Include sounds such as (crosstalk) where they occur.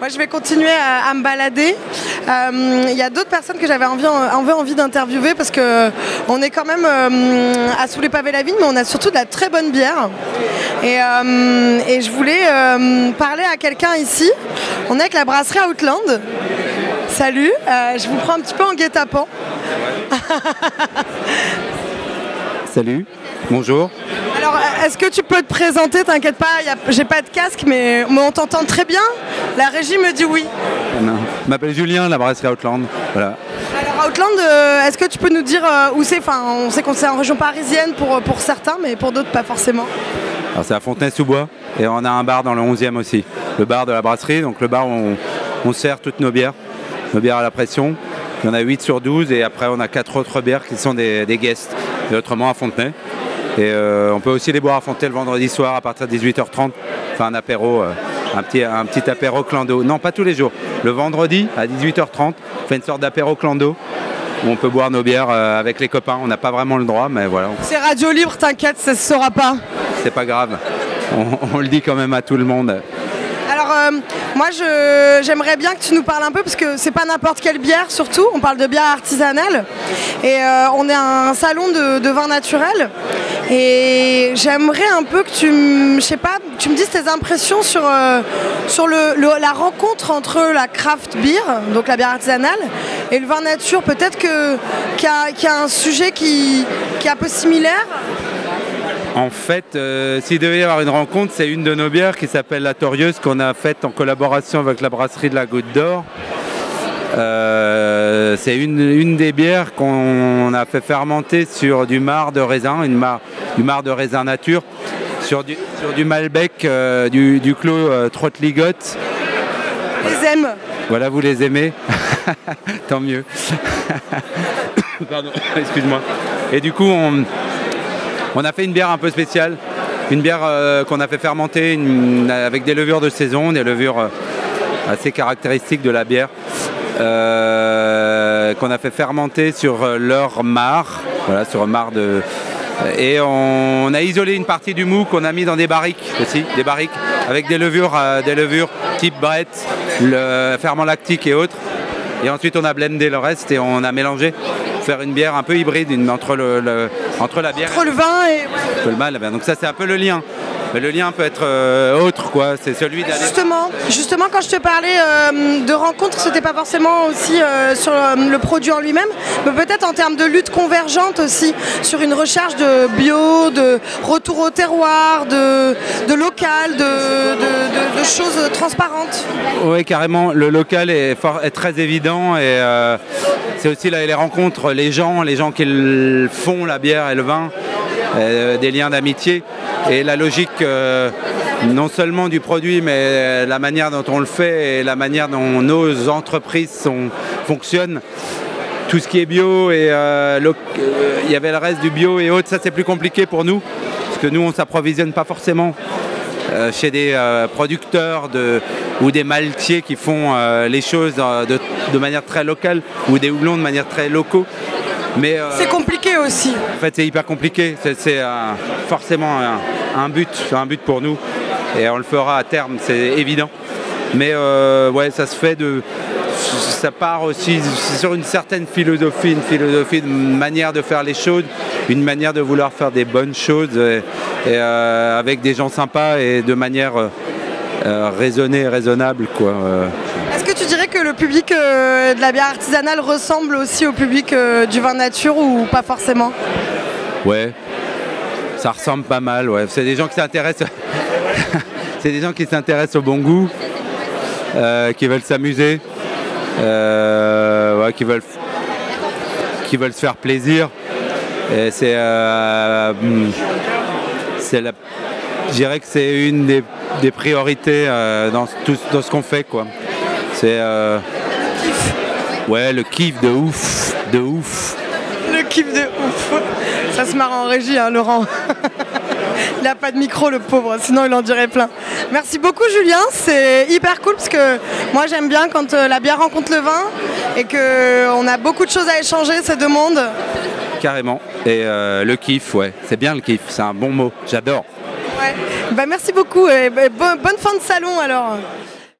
Moi, je vais continuer à, me balader. Euh, Il y a d'autres personnes que j'avais envie, envie, d'interviewer parce que on est quand même euh, à sous les pavés la mais on a surtout de la très bonne bière. Et, euh, et je voulais parler à quelqu'un ici. On est avec la brasserie Outland. Salut, je vous prends un petit peu en guet-apens. Salut, bonjour. Est-ce que tu peux te présenter? T'inquiète pas, j'ai pas de casque, mais, on t'entend très bien. La régie me dit oui. Je m'appelle Julien, la brasserie Outland. Voilà. Alors, Outland, euh, est-ce que tu peux nous dire euh, où c'est? Enfin, on sait qu'on est en région parisienne pour, pour certains, mais pour d'autres, pas forcément. Alors, c'est à Fontenay-sous-Bois et on a un bar dans le 11e aussi. Le bar de la brasserie, donc le bar où on, sert toutes nos bières, nos bières à la pression. Il y en a 8 sur 12 et après on a 4 autres bières qui sont des, des guests, et autrement à Fontenay. Et euh, on peut aussi les boire à Fontaine le vendredi soir à partir de 18h30. Enfin un apéro, euh, un, petit, un petit apéro clando. Non, pas tous les jours. Le vendredi à 18h30, on fait une sorte d'apéro clando où on peut boire nos bières euh, avec les copains. On n'a pas vraiment le droit, mais voilà. C'est radio libre, t'inquiète, ça se saura pas. C'est pas grave. on, le dit quand même à tout le monde. Euh, moi, j'aimerais bien que tu nous parles un peu, parce que c'est pas n'importe quelle bière, surtout. On parle de bière artisanale. Et euh, on est un salon de, vin naturel. Et j'aimerais un peu que tu, tu me dises tes impressions sur, euh, sur le, la rencontre entre la craft beer, donc la bière artisanale, et le vin nature. Peut-être qu'il y, y, a un sujet qui, qui est un peu similaire. En fait, euh, s'il devait y avoir une rencontre, c'est une de nos bières qui s'appelle la Torieuse qu'on a faite en collaboration avec la brasserie de la Goutte d'Or. Euh, c'est une, des bières qu'on a fait fermenter sur du marc de raisin, une du marc de raisin nature, sur du, Malbec, euh, du, du, clos Trottligot. les aime. Voilà, vous les aimez. (laughs) Tant mieux. (coughs) Pardon, (coughs) excuse-moi. Et du coup, on, on a fait une bière un peu spéciale, une bière euh, qu'on a fait fermenter avec des levures de saison, des levures euh, assez caractéristiques de la bière, euh, qu'on a fait fermenter sur leur mar, voilà, sur marc de. Et on a isolé une partie du mou qu'on a mis dans des barriques aussi, des barriques avec des levures, des levures type Brett, le ferment lactique et autres. Et ensuite on a blendé le reste et on a mélangé faire une bière un peu hybride entre, le, entre la bière. Entre le vin et. le mal, donc ça c'est un peu le lien. Mais le lien peut être euh, autre, quoi. C'est celui d'aller. Justement, justement, quand je te parlais euh, de rencontres, c'était pas forcément aussi euh, sur le produit en lui-même, mais peut-être en termes de lutte convergente aussi, sur une recherche de bio, de retour au terroir, de, de local, de, choses transparentes. Oui, carrément. Le local est, est très évident et c'est aussi là, les rencontres, les gens, les gens qui font la bière et le vin, euh, des liens d'amitié. Et la logique, euh, non seulement du produit, mais la manière dont on le fait et la manière dont nos entreprises fonctionnent. Tout ce qui est bio et euh, il y avait le reste du bio et autres, ça c'est plus compliqué pour nous, parce que nous on ne s'approvisionne pas forcément euh, chez des euh, producteurs ou des maltiers qui font euh, les choses de, manière très locale ou des houblons de manière très locaux. Mais c'est compliqué aussi. En fait, c'est hyper compliqué. C'est forcément un, but, un but pour nous, et on le fera à terme, c'est évident. Mais ouais, ça se fait de, ça part aussi sur une certaine philosophie, une philosophie, une manière de faire les choses, une manière de vouloir faire des bonnes choses et, euh, avec des gens sympas et de manière euh, euh, raisonnée et raisonnable. Quoi. Public de la bière artisanale ressemble aussi au public du vin nature ou pas forcément? Ouais, ça ressemble pas mal. Ouais. C'est des gens qui s'intéressent. (laughs) C'est des gens qui s'intéressent au bon goût, qui veulent s'amuser, qui veulent qui veulent se faire plaisir. Et c'est je dirais que c'est une des, priorités euh, dans, tout, ce qu'on fait. quoi. C'est. Euh, ouais, le kiff de ouf. De ouf. Le kiff de ouf. Ça se marre en régie, hein, Laurent. il n'a pas de micro, le pauvre, sinon il en dirait plein. Merci beaucoup, Julien. C'est hyper cool parce que moi j'aime bien quand euh, la bière rencontre le vin et qu'on a beaucoup de choses à échanger, ces deux mondes. Carrément. Et euh, le kiff, ouais, c'est bien le kiff, c'est un bon mot, j'adore. Ouais. Bah, merci beaucoup et bonne fin de salon alors.